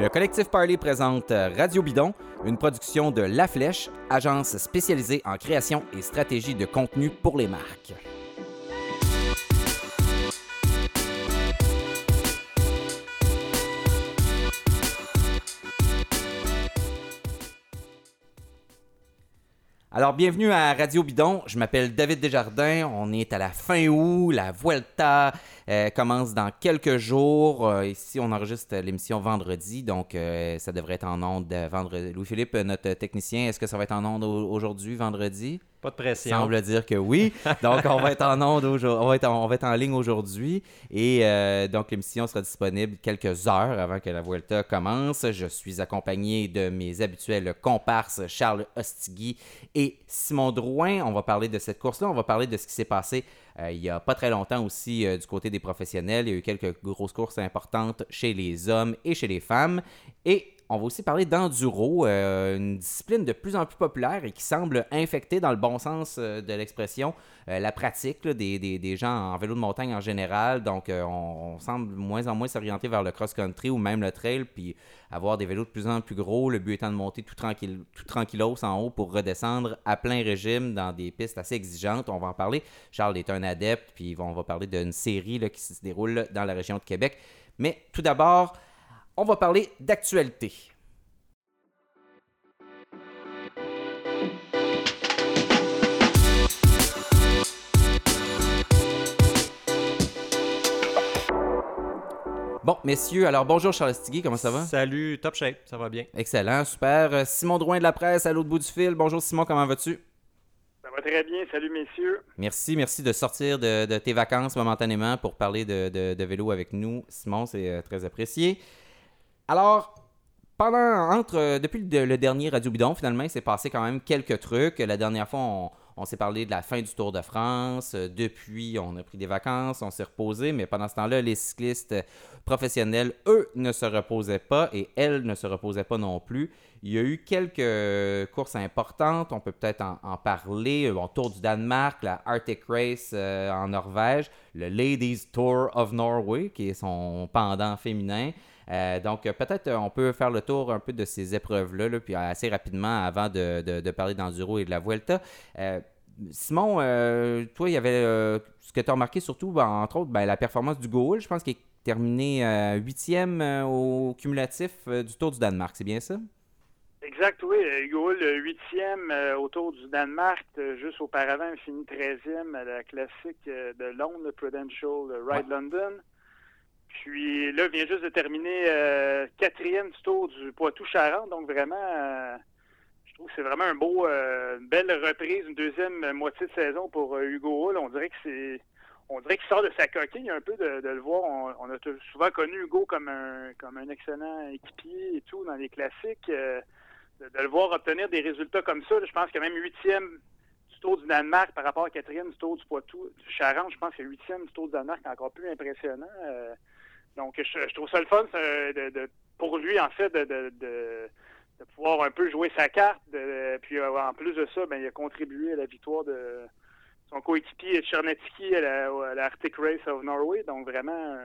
Le collectif Parley présente Radio Bidon, une production de La Flèche, agence spécialisée en création et stratégie de contenu pour les marques. Alors, bienvenue à Radio Bidon. Je m'appelle David Desjardins. On est à la fin août. La Vuelta euh, commence dans quelques jours. Euh, ici, on enregistre l'émission vendredi, donc euh, ça devrait être en ondes vendredi. Louis-Philippe, notre technicien, est-ce que ça va être en ondes aujourd'hui, vendredi? Pas de pression. Semble dire que oui. Donc, on va être en onde aujourd'hui. On, va être en, ligne aujourd'hui. Et donc, l'émission sera disponible quelques heures avant que la Vuelta commence. Je suis accompagné de mes habituels comparses Charles Ostigui et Simon Drouin. On va parler de cette course-là. On va parler de ce qui s'est passé il n'y a pas très longtemps aussi du côté des professionnels. Il y a eu quelques grosses courses importantes chez les hommes et chez les femmes. Et on va aussi parler d'enduro, euh, une discipline de plus en plus populaire et qui semble infecter, dans le bon sens euh, de l'expression, euh, la pratique des, gens en vélo de montagne en général. Donc, on, semble moins en moins s'orienter vers le cross-country ou même le trail, puis avoir des vélos de plus en plus gros. Le but étant de monter tout, tranquille, tout tranquillos en haut pour redescendre à plein régime dans des pistes assez exigeantes. On va en parler. Charles est un adepte, puis on va parler d'une série qui se déroule dans la région de Québec. Mais tout d'abord, on va parler d'actualité. Bon, messieurs, alors bonjour Charles Stigui, comment ça va? Salut, top shape, ça va bien. Excellent, super. Euh, Simon Drouin de la presse à l'autre bout du fil. Bonjour Simon, comment vas-tu? Ça va très bien, salut messieurs. Merci, merci de sortir de, tes vacances momentanément pour parler de, vélo avec nous. Simon, c'est euh, très apprécié. Alors, pendant, entre, euh, depuis le, dernier Radio Bidon, finalement, il s'est passé quand même quelques trucs. La dernière fois, on, s'est parlé de la fin du Tour de France. Euh, depuis, on a pris des vacances, on s'est reposé, mais pendant ce temps-là, les cyclistes professionnels, eux, ne se reposaient pas et elles ne se reposaient pas non plus. Il y a eu quelques courses importantes, on peut peut-être en, parler. Bon, Tour du Danemark, la Arctic Race euh, en Norvège, le Ladies Tour of Norway, qui est son pendant féminin. Euh, donc, peut-être euh, on peut faire le tour un peu de ces épreuves-là, puis assez rapidement avant de, parler d'enduro et de la Vuelta. Euh, Simon, toi, il y avait ce que tu as remarqué surtout, ben, entre autres, ben, la performance du goal. Je pense qu'il est terminé huitième au cumulatif du Tour du Danemark. C'est bien ça? Exact, oui. Le huitième au Tour du Danemark, juste auparavant, il finit treizième à la classique de Londres, le Prudential Ride London. Puis là, vient juste de terminer euh, quatrième du tour du Poitou-Charentes. Donc vraiment, euh, je trouve que c'est vraiment un beau, euh, une belle reprise, une deuxième moitié de saison pour Hugo Hull. On dirait que c'est on dirait qu'il sort de sa coquille un peu de, le voir. On, a souvent connu Hugo comme un comme un excellent équipier et tout dans les classiques. De, le voir obtenir des résultats comme ça, je pense que même huitième du Tour du Danemark par rapport à quatrième du Tour du Poitou du Charente, je pense que huitième du Tour du Danemark est encore plus impressionnant. Donc, je, trouve ça le fun de, pour lui, en fait, de, pouvoir un peu jouer sa carte. puis, euh, en plus de ça, ben, il a contribué à la victoire de son coéquipier Chernetsky à la, Arctic Race of Norway. Donc, vraiment,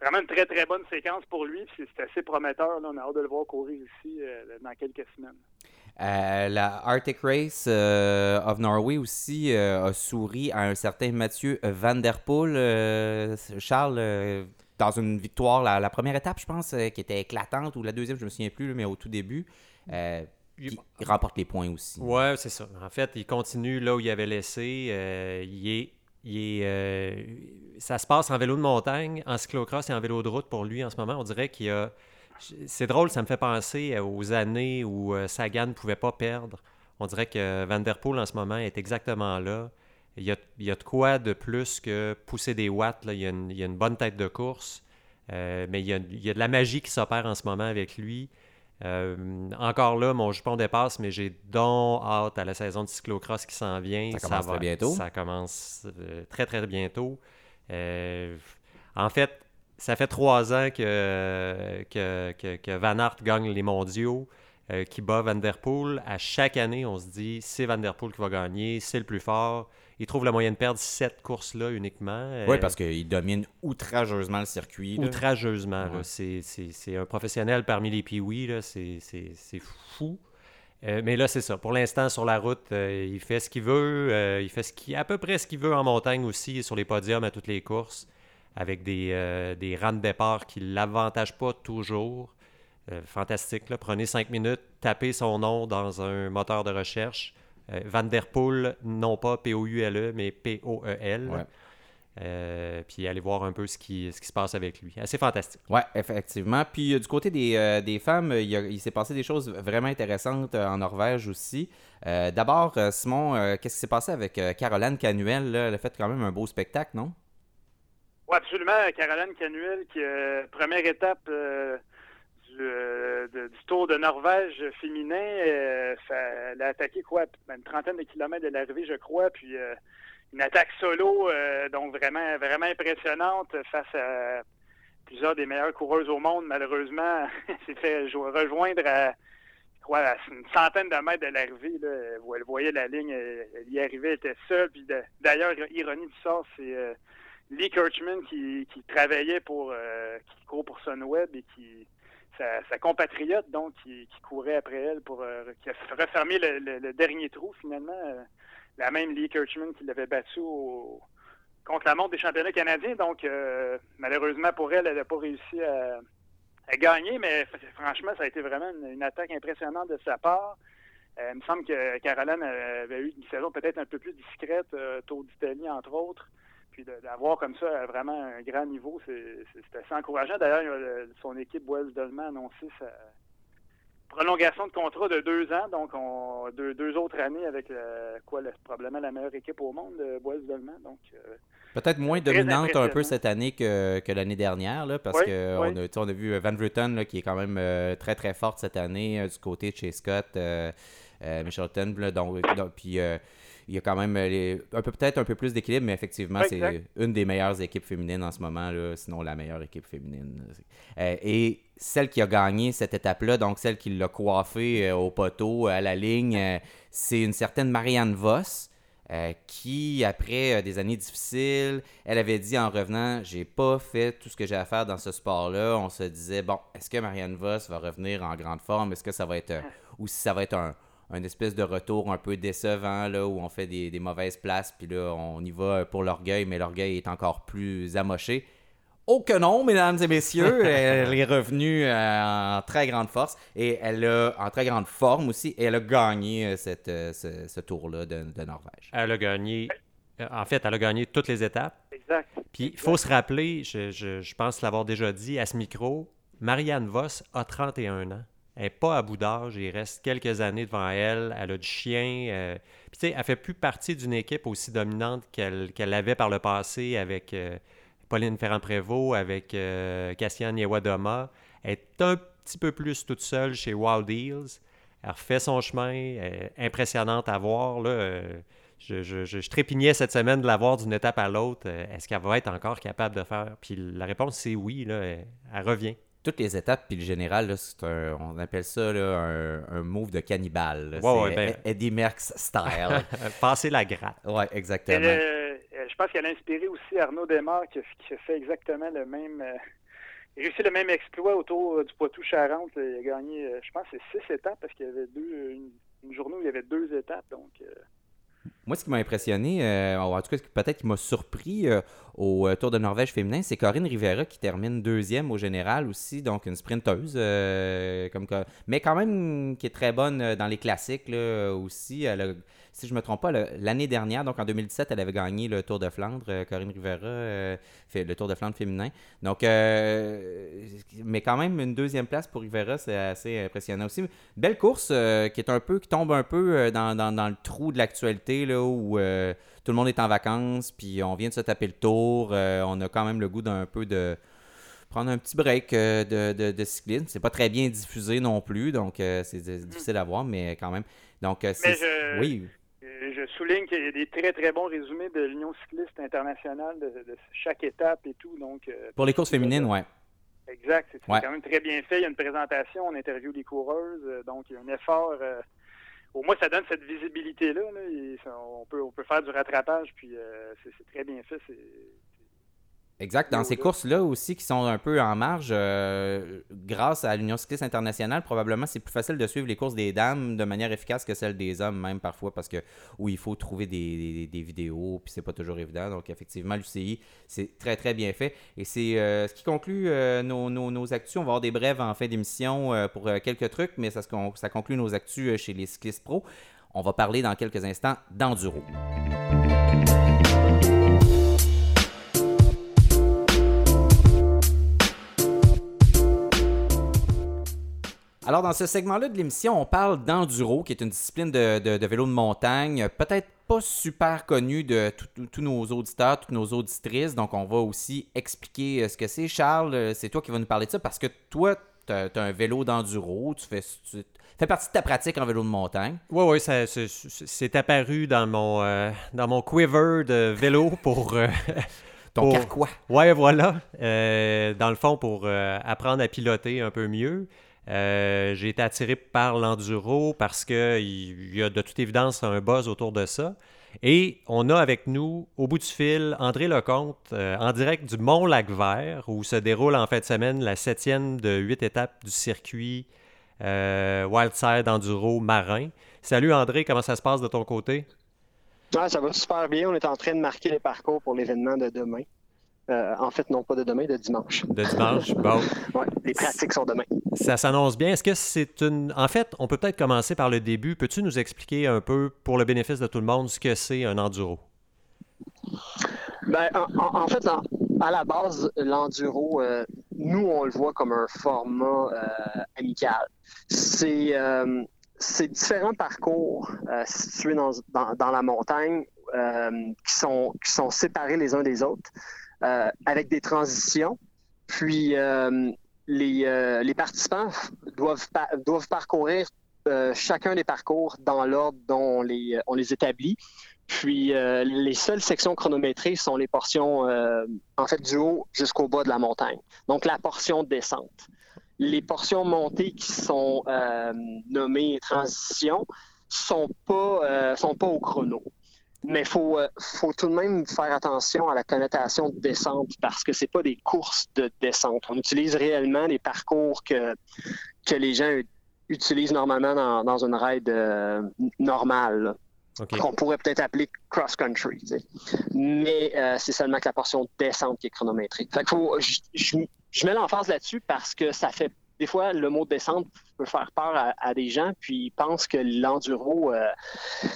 vraiment une très, très bonne séquence pour lui. C'est assez prometteur. On a hâte de le voir courir ici euh, dans quelques semaines. Euh, la Arctic Race of Norway aussi a souri à un certain Mathieu Van Der Poel. Charles, dans une victoire, la, première étape, je pense, euh, qui était éclatante, ou la deuxième, je me souviens plus, mais au tout début. Euh, il, remporte les points aussi. Ouais, c'est ça. En fait, il continue là où il avait laissé. Euh, il est, il est ça se passe en vélo de montagne, en cyclocross et en vélo de route pour lui en ce moment. On dirait qu'il y a. C'est drôle, ça me fait penser aux années où Sagan ne pouvait pas perdre. On dirait que Van Der Poel en ce moment est exactement là. Il y, a, de quoi de plus que pousser des watts. Là. Il, y a une, bonne tête de course, euh, mais il y, a, de la magie qui s'opère en ce moment avec lui. Euh, encore là, mon jupon dépasse, mais j'ai donc hâte à la saison de cyclocross qui s'en vient. Ça commence très bientôt. Ça commence euh, très, très bientôt. en fait, ça fait trois ans que, que, Van Aert gagne les mondiaux. qui bat Van Der Poel. À chaque année, on se dit c'est Van Der Poel qui va gagner, c'est le plus fort. Il trouve la moyenne de perdre cette course-là uniquement. Oui, parce qu'il domine outrageusement le circuit. Outrageusement. C'est un professionnel parmi les Pee-Wee. C'est fou. Euh, mais là, c'est ça. Pour l'instant, sur la route, euh, il fait ce qu'il veut. Euh, il fait ce qui, à peu près ce qu'il veut en montagne aussi, sur les podiums à toutes les courses, avec des, des rangs de départ qui ne l'avantagent pas toujours. fantastique. Là. Prenez cinq minutes, tapez son nom dans un moteur de recherche. Van Der Poel, non pas P-O-U-L-E, mais P-O-E-L. Euh, puis aller voir un peu ce qui, ce qui se passe avec lui. Assez fantastique. Oui, effectivement. Puis euh, du côté des, euh, des femmes, il, s'est passé des choses vraiment intéressantes en Norvège aussi. D'abord, Simon, qu'est-ce qui s'est passé avec Caroline Canuel? Elle a fait quand même un beau spectacle, non? Oui, absolument. Caroline Canuel, qui première étape du, Tour de Norvège féminin, elle a attaqué quoi? Une trentaine de kilomètres de l'arrivée, je crois. Puis une attaque solo, euh, donc vraiment, vraiment impressionnante face à plusieurs des meilleures coureuses au monde. Malheureusement, s'est fait rejoindre à, une centaine de mètres de l'arrivée. Elle voyait la ligne, elle, y arrivait, elle était seule. Puis d'ailleurs, ironie du sort, c'est euh, Lee Kirchman qui, travaillait pour, euh, qui court pour Sunweb et qui sa, compatriote, donc, qui, courait après elle pour qui a refermé le dernier trou finalement la même Lee Kirchman qui l'avait battu contre la montre des championnats canadiens. Donc, euh, malheureusement pour elle, elle n'a pas réussi à, gagner, mais franchement, ça a été vraiment une, attaque impressionnante de sa part. Euh, il me semble que Caroline avait eu une saison peut-être un peu plus discrète, euh, Tour d'Italie entre autres. Puis d'avoir comme ça vraiment un grand niveau, c'est assez encourageant. D'ailleurs, son équipe Wells Dolman a annoncé sa, prolongation de contrat de deux ans, donc on, deux, deux autres années avec quoi probablement la meilleure équipe au monde, Boise Dolman. Donc euh, Peut-être moins dominante un peu cette année que, que l'année dernière, là, parce qu'on a, on a vu Van Vleuten qui est quand même euh, très très forte cette année euh, du côté de chez Scott, Michelton, donc, puis il y a quand même un peu peut-être un peu plus d'équilibre, mais effectivement, c'est une des meilleures équipes féminines en ce moment, là, sinon la meilleure équipe féminine. et celle qui a gagné cette étape-là, donc celle qui l'a coiffé euh, au poteau, à la ligne, euh, c'est une certaine Marianne Voss. Euh, qui, après des années difficiles, elle avait dit en revenant J'ai pas fait tout ce que j'ai à faire dans ce sport-là. On se disait Bon, est-ce que Marianne Voss va revenir en grande forme? Est-ce que ça va être. ou si ça va être un, espèce de retour un peu décevant, là, où on fait des, des mauvaises places, puis là, on y va pour l'orgueil, mais l'orgueil est encore plus amoché. Oh que non, mesdames et messieurs, elle est revenue euh, en très grande force et elle a en très grande forme aussi et elle a gagné euh, cette, euh, ce, tour-là de, Norvège. Elle a gagné, en fait, elle a gagné toutes les étapes. Exact. Puis il faut se rappeler, je, je, pense l'avoir déjà dit à ce micro, Marianne Voss a 31 ans. Elle n'est pas à bout d'âge, il reste quelques années devant elle. Elle a du chien. puis tu elle fait plus partie d'une équipe aussi dominante qu'elle avait par le passé avec Pauline Ferrand-Prévôt, avec euh, Cassian Yewadoma, est un petit peu plus toute seule chez Wild Eels. Elle refait son chemin, impressionnante à voir. Là, euh, je, je, trépignais cette semaine de la voir d'une étape à l'autre. Euh, est-ce qu'elle va être encore capable de faire? Puis la réponse, c'est oui. Là, elle, revient toutes les étapes, puis le général, c'est un, on appelle ça un, un, move de cannibale. c'est ben Eddie Merckx style. Passer la gratte. Oui, exactement je pense qu'elle a inspiré aussi Arnaud Desmar qui, a fait exactement le même. Euh, il a réussi le même exploit autour du Poitou-Charentes. Il a gagné, euh, je pense, c'est six étapes parce qu'il y avait deux, une, journée où il y avait deux étapes. Donc, euh, moi, ce qui m'a impressionné, euh, en tout cas, peut-être qui m'a surpris euh, au euh, Tour de Norvège féminin, c'est Corinne Rivera qui termine deuxième au général aussi, donc une sprinteuse, mais quand même qui est très bonne dans les classiques là, aussi. Si je ne me trompe pas, l'année dernière, donc en 2017, elle avait gagné le Tour de Flandre, Corinne Rivera, fait le Tour de Flandre féminin. Donc, mais quand même, une deuxième place pour Rivera, c'est assez impressionnant aussi. Belle course qui est un peu, qui tombe un peu dans, dans, dans le trou de l'actualité où euh, tout le monde est en vacances, puis on vient de se taper le tour. Euh, on a quand même le goût d'un peu de prendre un petit break euh, de, de, de, cyclisme. C'est pas très bien diffusé non plus, donc c'est difficile à voir, mais quand même. Donc, je, oui. Je souligne qu'il y a des très très bons résumés de l'Union cycliste internationale de, chaque étape et tout. Donc, Pour les courses féminines, ouais. Exact. C'est quand même très bien fait. Il y a une présentation, on interview les coureuses, donc il y a un effort. au moins, ça donne cette visibilité-là. On, peut, on peut faire du rattrapage, puis c'est très bien fait. C'est Exact. Dans ces courses-là aussi qui sont un peu en marge, euh, grâce à l'Union cycliste internationale, probablement c'est plus facile de suivre les courses des dames de manière efficace que celle des hommes, même parfois, parce que où il faut trouver des, vidéos, puis c'est pas toujours évident. Donc effectivement, l'UCI, c'est très très bien fait. Et c'est euh, ce qui conclut euh, nos, nos, actus. On va avoir des brèves en fin d'émission pour quelques trucs, mais ça, ça conclut nos actus chez les cyclistes pro. On va parler dans quelques instants d'enduro. Alors, dans ce segment-là de l'émission, on parle d'enduro, qui est une discipline de, vélo de montagne, peut-être pas super connue de tous nos auditeurs, toutes nos auditrices. Donc, on va aussi expliquer euh, ce que c'est. Charles, euh, c'est toi qui vas nous parler de ça parce que toi, tu as, un vélo d'enduro, tu fais, fais partie de ta pratique en vélo de montagne. Oui, oui, c'est apparu dans mon, euh, dans mon quiver de vélo pour. Ton carquois. Oui, voilà. dans le fond, pour apprendre à piloter un peu mieux. Euh, j'ai été attiré par l'enduro parce qu'il y a de toute évidence un buzz autour de ça. Et on a avec nous, au bout du fil, André Lecomte, euh, en direct du Mont-Lac-Vert, où se déroule en fin de semaine la septième de huit étapes du circuit euh, Wildside Enduro Marin. Salut André, comment ça se passe de ton côté? ça va super bien. On est en train de marquer les parcours pour l'événement de demain. Euh, en fait, non pas de demain, de dimanche. De dimanche, bon. les pratiques sont demain. Ça s'annonce bien. Est-ce que c'est une. En fait, on peut peut-être commencer par le début. Peux-tu nous expliquer un peu, pour le bénéfice de tout le monde, ce que c'est un enduro? Ben, en, fait, à la base, l'enduro, euh, nous, on le voit comme un format euh, amical. C'est. différents parcours situés dans, dans, la montagne qui, sont, qui sont séparés les uns des autres. Euh, avec des transitions. Puis euh, les, euh, les, participants doivent, doivent parcourir chacun des parcours dans l'ordre dont on les, on les établit. Puis les seules sections chronométrées sont les portions, en fait, du haut jusqu'au bas de la montagne. Donc la portion descente. Les portions montées qui sont nommées transitions sont pas sont pas au chrono. Mais il faut, euh, faut tout de même faire attention à la connotation de descente parce que ce pas des courses de descente. On utilise réellement les parcours que, que les gens utilisent normalement dans, dans une ride euh, normale. Qu'on pourrait peut-être appeler cross-country. Mais euh, c'est seulement que la portion descente qui est chronométrique. Fait faut, je, je mets l'emphase là-dessus parce que ça fait des fois, le mot descente peut faire peur à, des gens, puis ils pensent que l'enduro, euh,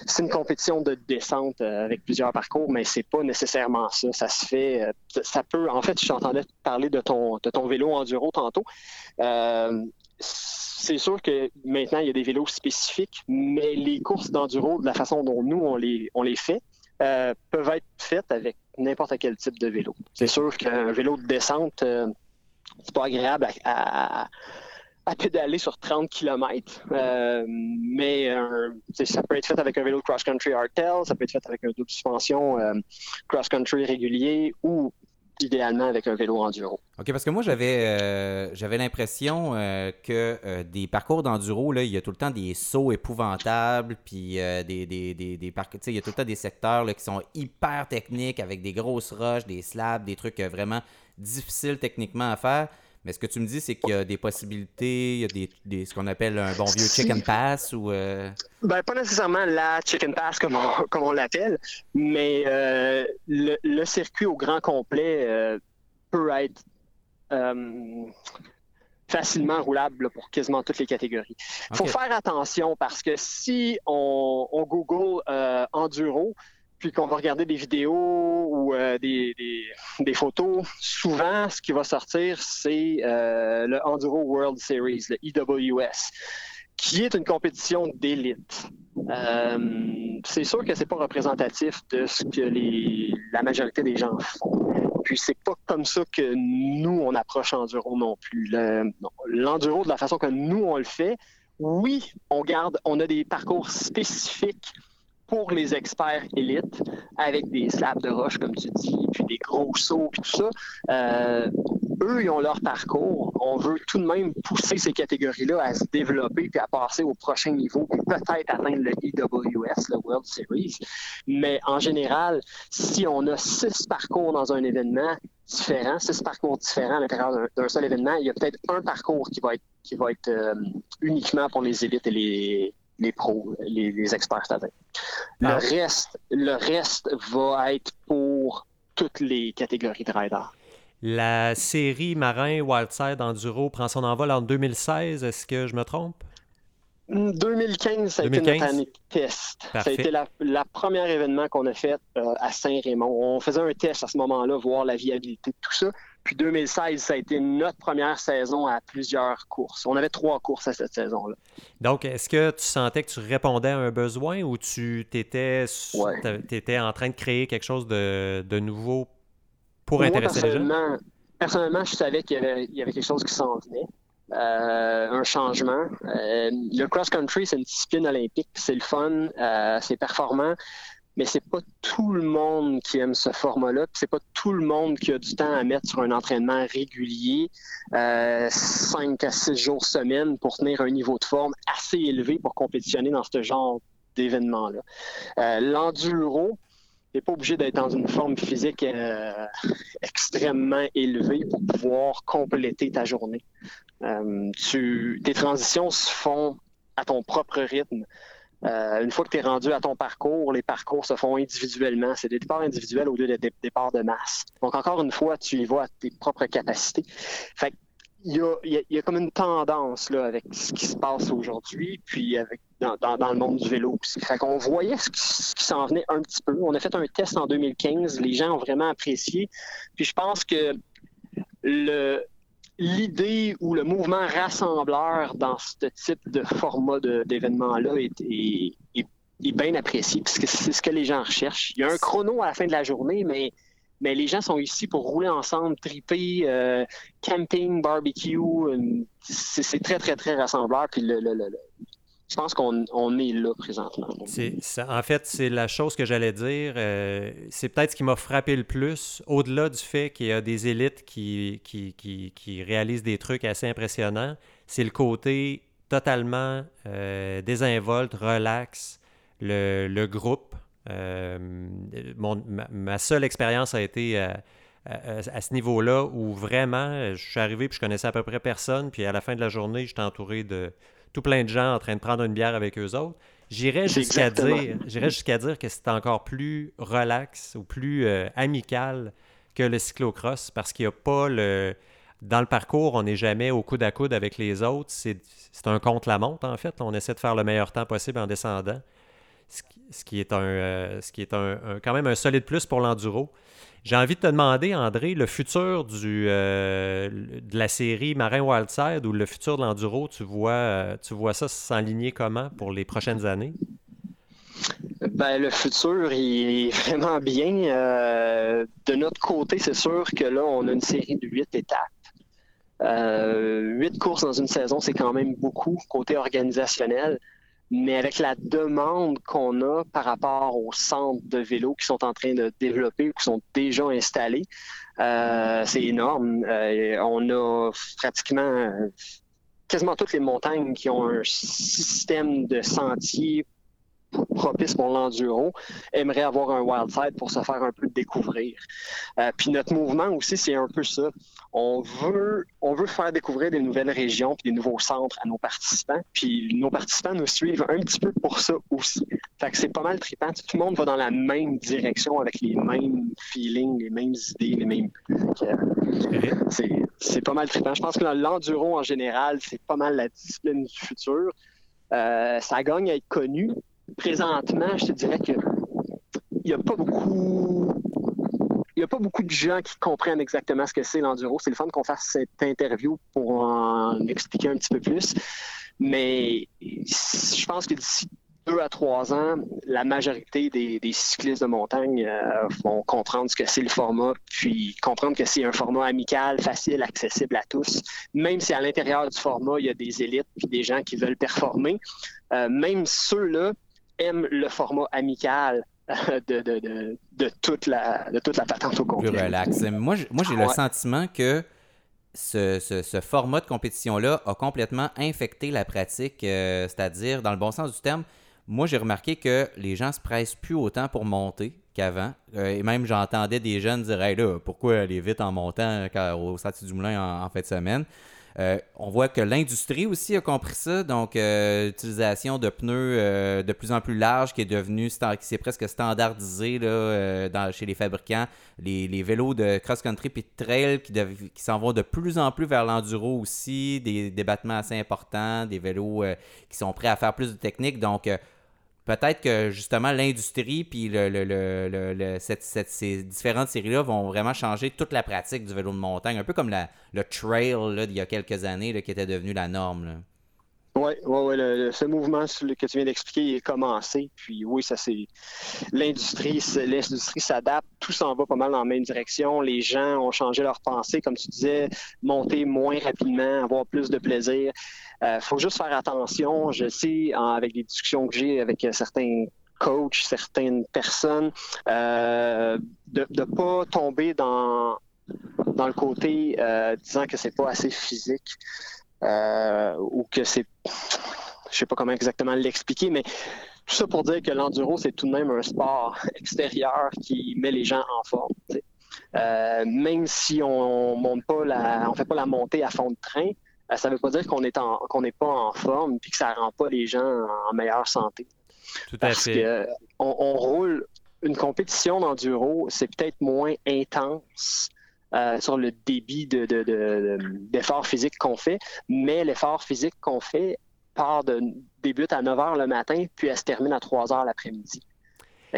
c'est une compétition de descente euh, avec plusieurs parcours, mais c'est pas nécessairement ça. Ça se fait, euh, ça peut. En fait, je t'entendais parler de ton, de ton vélo enduro tantôt. c'est sûr que maintenant, il y a des vélos spécifiques, mais les courses d'enduro, de la façon dont nous, on les, on les fait, peuvent être faites avec n'importe quel type de vélo. C'est sûr qu'un vélo de descente, c'est pas agréable à, pédaler sur 30 km, euh, mais euh, ça peut être fait avec un vélo cross-country hardtail, ça peut être fait avec un double suspension euh, cross-country régulier ou idéalement avec un vélo enduro. OK, parce que moi, j'avais j'avais l'impression que des parcours d'enduro, il y a tout le temps des sauts épouvantables, puis des, des, des, des parcours, il y a tout le temps des secteurs qui sont hyper techniques avec des grosses roches, des slabs, des trucs vraiment difficile techniquement à faire. Mais ce que tu me dis, c'est qu'il y a des possibilités, il y a des, ce qu'on appelle un bon vieux chicken pass ou. Euh, ben, pas nécessairement la chicken pass comme on, comme on l'appelle, mais euh, le, circuit au grand complet euh, peut être facilement roulable pour quasiment toutes les catégories. Il faut faire attention parce que si on, on Google enduro, puis qu'on va regarder des vidéos ou euh, des, photos, souvent, ce qui va sortir, c'est euh, le Enduro World Series, le EWS, qui est une compétition d'élite. Euh, c'est sûr que c'est pas représentatif de ce que la majorité des gens font. Puis c'est pas comme ça que nous, on approche Enduro non plus. L'Enduro, de la façon que nous, on le fait, oui, on garde, on a des parcours spécifiques pour les experts élites avec des slabs de roche, comme tu dis, puis des gros sauts, puis tout ça. Euh, eux, ils ont leur parcours. On veut tout de même pousser ces catégories-là à se développer puis à passer au prochain niveau, puis peut-être atteindre le EWS, le World Series. Mais en général, si on a six parcours dans un événement différent, six parcours différents à l'intérieur d'un seul événement, il y a peut-être un parcours qui va être, euh, uniquement pour les élites et les, les pros, les, experts Le ah. reste, le reste va être pour toutes les catégories de riders. La série Marin Wildside Enduro prend son envol en 2016. Est-ce que je me trompe? 2015, ça a été notre année de test. Ça a été la, première événement qu'on a fait euh, à Saint-Raymond. On faisait un test à ce moment-là, voir la viabilité de tout ça. Puis 2016, ça a été notre première saison à plusieurs courses. On avait trois courses à cette saison-là. Donc, est-ce que tu sentais que tu répondais à un besoin ou tu étais, étais en train de créer quelque chose de, de nouveau pour intéresser les gens? Personnellement, je savais qu'il y, y avait, quelque chose qui s'en venait. Euh, un changement. Euh, le cross-country, c'est une discipline olympique. C'est le fun, euh, c'est performant mais c'est pas tout le monde qui aime ce format-là, c'est pas tout le monde qui a du temps à mettre sur un entraînement régulier, euh, 5 à 6 jours semaine pour tenir un niveau de forme assez élevé pour compétitionner dans ce genre d'événement-là. Euh, L'enduro, n'est pas obligé d'être dans une forme physique euh, extrêmement élevée pour pouvoir compléter ta journée. Euh, tes transitions se font à ton propre rythme. Euh, une fois que tu es rendu à ton parcours, les parcours se font individuellement. C'est des départs individuels au lieu de départs de masse. Donc, encore une fois, tu y vas à tes propres capacités. Fait il y, a, il, y a, comme une tendance là, avec ce qui se passe aujourd'hui, puis avec dans, dans, le monde du vélo. Fait qu'on voyait ce qui s'en venait un petit peu. On a fait un test en 2015, les gens ont vraiment apprécié. Puis je pense que le, l'idée ou le mouvement rassembleur dans ce type de format d'événement-là est, bien apprécié, puisque c'est ce que les gens recherchent. Il y a un chrono à la fin de la journée, mais, les gens sont ici pour rouler ensemble, triper, euh, camping, barbecue. C'est très, très, très rassembleur. Je pense qu'on est là présentement. en fait, c'est la chose que j'allais dire. Euh, c'est peut-être ce qui m'a frappé le plus, au-delà du fait qu'il y a des élites qui, réalisent des trucs assez impressionnants, c'est le côté totalement euh, désinvolte, relax, le, groupe. Euh, ma, seule expérience a été à, à ce niveau-là où vraiment, je suis arrivé puis je connaissais à peu près personne, puis à la fin de la journée, j'étais entouré de tout plein de gens en train de prendre une bière avec eux autres. J'irais jusqu'à dire, jusqu'à dire que c'est encore plus relax ou plus euh, amical que le cyclocross parce qu'il n'y a pas le. Dans le parcours, on n'est jamais au coude à coude avec les autres. C'est un contre-la-montre, en fait. On essaie de faire le meilleur temps possible en descendant. Ce qui, est, un, euh, ce qui est un, quand même un solide plus pour l'enduro. J'ai envie de te demander, André, le futur euh, de la série Marin Wildside ou le futur de l'enduro, tu vois, euh, tu vois ça s'enligner comment pour les prochaines années? Ben, le futur il est vraiment bien. De notre côté, c'est sûr que là, on a une série de huit étapes. huit courses dans une saison, c'est quand même beaucoup côté organisationnel. Mais avec la demande qu'on a par rapport aux centres de vélo qui sont en train de développer ou qui sont déjà installés, euh, c'est énorme. Euh, on a pratiquement euh, quasiment toutes les montagnes qui ont un système de sentiers propice pour l'enduro, aimerait avoir un wild side pour se faire un peu découvrir. Euh, puis notre mouvement aussi, c'est un peu ça. On veut, on veut faire découvrir des nouvelles régions puis des nouveaux centres à nos participants. Puis nos participants nous suivent un petit peu pour ça aussi. Fait que c'est pas mal trippant. Tout le monde va dans la même direction avec les mêmes feelings, les mêmes idées, les mêmes c'est pas mal trippant. Je pense que l'enduro en général, c'est pas mal la discipline du futur. Euh, ça gagne à être connu, présentement, je te dirais que il n'y a pas beaucoup. Il a pas beaucoup de gens qui comprennent exactement ce que c'est l'enduro. C'est le fun qu'on fasse cette interview pour en expliquer un petit peu plus. Mais je pense que d'ici deux à trois ans, la majorité des, cyclistes de montagne euh, vont comprendre ce que c'est le format, puis comprendre que c'est un format amical, facile, accessible à tous. Même si à l'intérieur du format, il y a des élites puis des gens qui veulent performer, euh, même ceux-là aime le format amical euh, de, de, de, toute, la, de toute la patente au complet. Plus relax. Moi, j'ai le sentiment que ce, format de compétition-là a complètement infecté la pratique, euh, c'est-à-dire, dans le bon sens du terme, moi, j'ai remarqué que les gens se pressent plus autant pour monter qu'avant. Euh, et même, j'entendais des jeunes dire hey, là, pourquoi aller vite en montant au Sentier du Moulin en, en fin de semaine? Euh, on voit que l'industrie aussi a compris ça, donc euh, utilisation de pneus euh, de plus en plus larges qui est devenu qui c'est presque standardisé chez les fabricants. Les, vélos de cross-country puis de trail qui, qui s'en vont de plus en plus vers l'enduro aussi, des, des battements assez importants, des vélos qui sont prêts à faire plus de technique. Donc peut-être que justement l'industrie puis le, ces différentes séries-là vont vraiment changer toute la pratique du vélo de montagne, un peu comme le trail d'il y a quelques années qui était devenu la norme. Oui, ouais, ouais, ce mouvement que tu viens d'expliquer est commencé. Puis oui, ça c'est l'industrie, l'industrie s'adapte, tout s'en va pas mal dans la même direction. Les gens ont changé leur pensée, comme tu disais, monter moins rapidement, avoir plus de plaisir. Euh, faut juste faire attention. Je sais, avec les discussions que j'ai avec certains coachs, certaines personnes, euh, de ne pas tomber dans, dans le côté euh, disant que c'est pas assez physique. Euh, ou que c'est, je sais pas comment exactement l'expliquer, mais tout ça pour dire que l'enduro, c'est tout de même un sport extérieur qui met les gens en forme. Euh, même si on monte pas la, on fait pas la montée à fond de train, euh, ça ne veut pas dire qu'on est qu'on n'est pas en forme puis que ça rend pas les gens en meilleure santé. Tout à Parce fait. on, roule une compétition d'enduro, c'est peut-être moins intense euh, sur le débit d'effort de, physique qu'on fait, mais l'effort physique qu'on fait part de, débute à 9 h le matin, puis elle se termine à 3 h l'après-midi.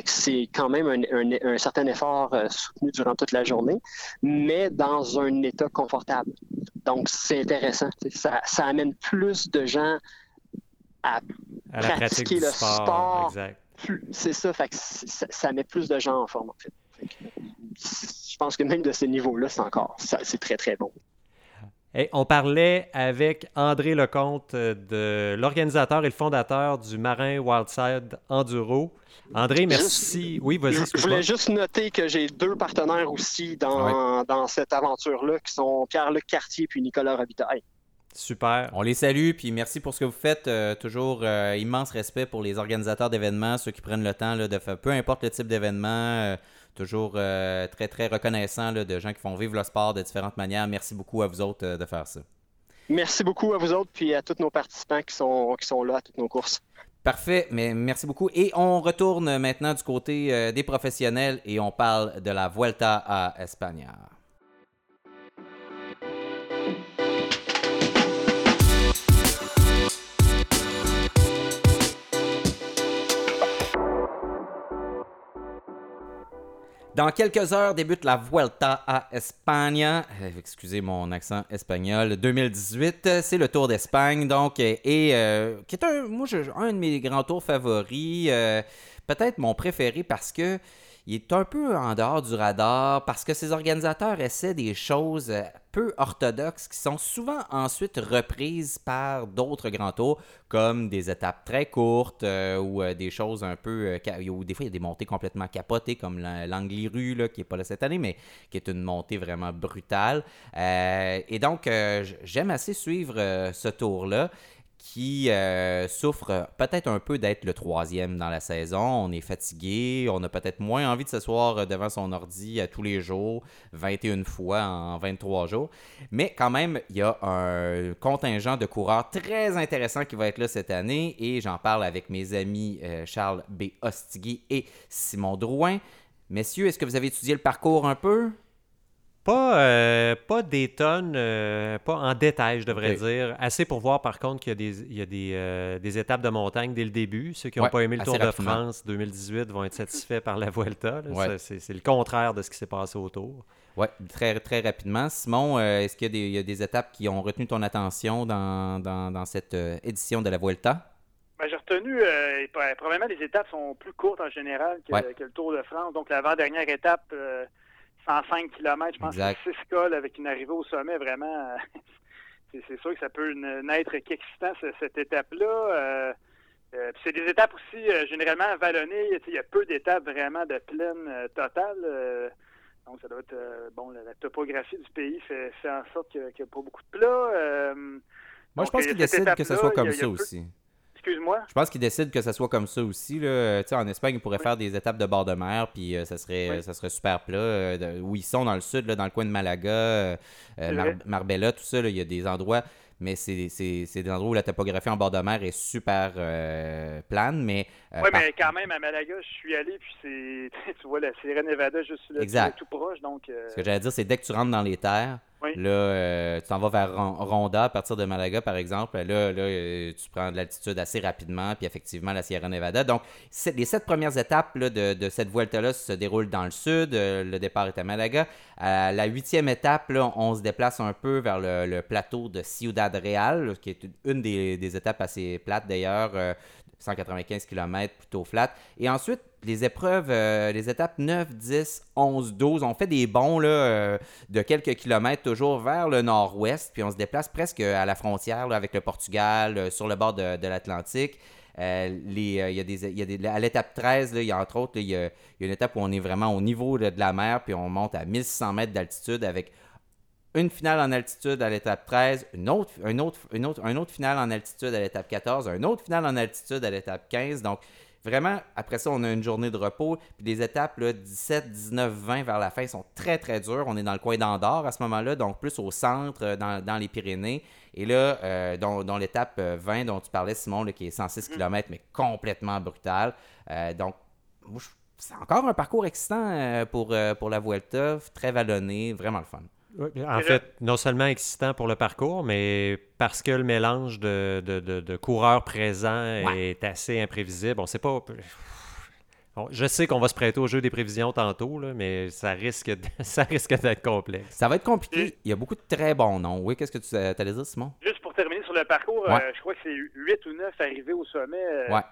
C'est quand même un, certain effort euh, soutenu durant toute la journée, mais dans un état confortable. Donc, c'est intéressant. Ça, amène plus de gens à, pratiquer le sport. C'est ça, fait ça, ça, met plus de gens en forme, en fait je pense que même de ce niveau-là, c'est encore, c'est très, très bon. On parlait avec André Lecomte, euh, de l'organisateur et le fondateur du Marin Wildside Enduro. André, merci. oui, vas-y. Je voulais juste noter que j'ai deux partenaires aussi dans, dans cette aventure-là, qui sont Pierre-Luc Cartier puis Nicolas Robitaille. Super. On les salue, puis merci pour ce que vous faites. Euh, toujours euh, immense respect pour les organisateurs d'événements, ceux qui prennent le temps de faire, peu importe le type d'événement, Toujours euh, très, très reconnaissant de gens qui font vivre le sport de différentes manières. Merci beaucoup à vous autres euh, de faire ça. Merci beaucoup à vous autres puis à tous nos participants qui sont, qui sont là à toutes nos courses. Parfait, mais merci beaucoup. Et on retourne maintenant du côté euh, des professionnels et on parle de la Vuelta à Espagne. Dans quelques heures débute la Vuelta à Espagne. Euh, excusez mon accent espagnol. 2018, c'est le Tour d'Espagne, donc, et, euh, qui est un, moi, un de mes grands tours favoris. Euh, peut-être mon préféré parce que il est un peu en dehors du radar parce que ces organisateurs essaient des choses euh, peu orthodoxes qui sont souvent ensuite reprises par d'autres grands tours, comme des étapes très courtes euh, ou euh, des choses un peu. ou des fois, il y a des montées complètement capotées, comme l'Angliru, qui n'est pas là cette année, mais qui est une montée vraiment brutale. et donc, j'aime assez suivre ce tour-là qui euh, souffre peut-être un peu d'être le troisième dans la saison. On est fatigué, on a peut-être moins envie de s'asseoir devant son ordi à tous les jours, 21 fois en 23 jours. Mais quand même, il y a un contingent de coureurs très intéressant qui va être là cette année et j'en parle avec mes amis euh, Charles B. Ostigui et Simon Drouin. Messieurs, est-ce que vous avez étudié le parcours un peu? Pas, euh, pas des tonnes, euh, pas en détail, je devrais dire. Assez pour voir par contre qu'il y a des, il y a des, euh, des étapes de montagne dès le début. Ceux qui n'ont pas aimé le Tour de France 2018 vont être satisfaits par la Vuelta. C'est le contraire de ce qui s'est passé autour. Oui, très, très rapidement. Simon, est-ce qu'il y, a des étapes qui ont retenu ton attention dans, dans, dans cette édition de la Vuelta? Ben, j'ai retenu, probablement les étapes sont plus courtes en général que, que le Tour de France. Donc l'avant-dernière étape 105 km, je pense que c'est 6 cols avec une arrivée au sommet, vraiment, c'est sûr que ça peut n'être qu'excitant, cette étape-là. Euh, euh, c'est des étapes aussi euh, généralement vallonnées. Il y a peu d'étapes vraiment de plaine totale. Donc, ça doit être. bon, la, topographie du pays fait, fait en sorte qu'il n'y a, pas beaucoup de plats. Moi, je pense qu'ils décident que ce soit comme ça aussi. Excuse-moi. Je pense qu'ils décident que ça soit comme ça aussi. Là. en Espagne, ils pourraient faire des étapes de bord de mer, puis ça, serait, ça serait super plat. où ils sont dans le sud, là, dans le coin de Malaga, Marbella, tout ça, il y a des endroits mais c'est des endroits où la topographie en bord de mer est super euh, plane. Mais, euh, oui, mais quand même, à Malaga, je suis allé, puis c'est, tu vois la Sierra Nevada juste là, tout proche. Donc, euh, Ce que j'allais dire, c'est dès que tu rentres dans les terres, Là, euh, tu t'en vas vers Ronda à partir de Malaga, par exemple. Là, là euh, tu prends de l'altitude assez rapidement, puis effectivement, la Sierra Nevada. Donc, les sept premières étapes de, cette Vuelta-là se déroulent dans le sud. Euh, le départ est à Malaga. À la huitième étape, on se déplace un peu vers le, plateau de Ciudad Real, qui est une des, des étapes assez plates d'ailleurs, 195 km plutôt flat. Et ensuite, les épreuves, euh, les étapes 9, 10, 11, 12, on fait des bonds là, euh, de quelques kilomètres toujours vers le nord-ouest, puis on se déplace presque à la frontière avec le Portugal, euh, sur le bord de, l'Atlantique. il y a des, à l'étape 13, il y a entre autres, il, y a, une étape où on est vraiment au niveau de la mer, puis on monte à 1600 mètres d'altitude avec une finale en altitude à l'étape 13, une autre, une autre, une autre, un autre finale en altitude à l'étape 14, un autre finale en altitude à l'étape 15. Donc, vraiment, après ça, on a une journée de repos. Puis les étapes là, 17, 19, 20 vers la fin sont très, très dures. On est dans le coin d'Andorre à ce moment-là, donc plus au centre, euh, dans, les Pyrénées. Et là, euh, dans, l'étape 20 euh, dont tu parlais, Simon, qui est 106 km, mais complètement brutale. donc, c'est encore un parcours excitant pour, pour la Vuelta, très vallonné, vraiment le fun en fait, non seulement excitant pour le parcours, mais parce que le mélange de, de, coureurs présents est assez imprévisible. On sait pas. je sais qu'on va se prêter au jeu des prévisions tantôt, là, mais ça risque, ça risque d'être complexe. Ça va être compliqué. Il y a beaucoup de très bons noms. Oui, qu'est-ce que tu allais dire, Simon? Juste pour terminer sur le parcours, euh, je crois que c'est 8 ou 9 arrivés au sommet. Euh, ouais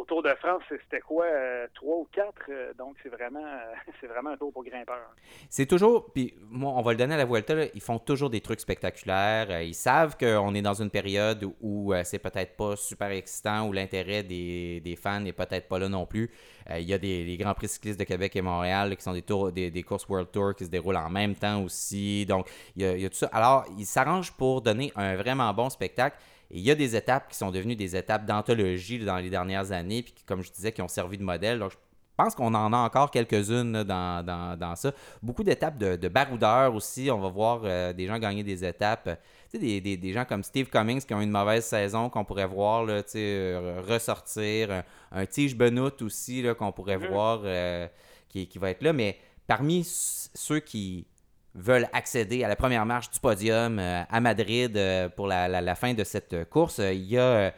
au Tour de France, c'était quoi, euh, trois ou quatre? Euh, donc, c'est vraiment, euh, vraiment un tour pour grimpeurs. C'est toujours, puis moi, on va le donner à la Vuelta, ils font toujours des trucs spectaculaires. ils savent qu'on est dans une période où c'est peut-être pas super excitant, où l'intérêt des, fans n'est peut-être pas là non plus. Il y a des, Grands Prix cyclistes de Québec et Montréal qui sont des, tours, des, courses World Tour qui se déroulent en même temps aussi. Donc, il y a tout ça. Alors, ils s'arrangent pour donner un vraiment bon spectacle. Et il y a des étapes qui sont devenues des étapes d'anthologie dans les dernières années, puis comme je disais, qui ont servi de modèle. Donc, je pense qu'on en a encore quelques-unes dans, ça. Beaucoup d'étapes de, baroudeurs aussi. On va voir euh, des gens gagner des étapes. Tu sais, des, gens comme Steve Cummings qui ont une mauvaise saison qu'on pourrait voir là, tu sais, euh, ressortir. Un, Tige Benoît aussi qu'on pourrait mm-hmm. voir euh, qui, qui va être là. Mais parmi ceux qui veulent accéder à la première marche du podium euh, à Madrid euh, pour la, fin de cette course. Euh, il y a,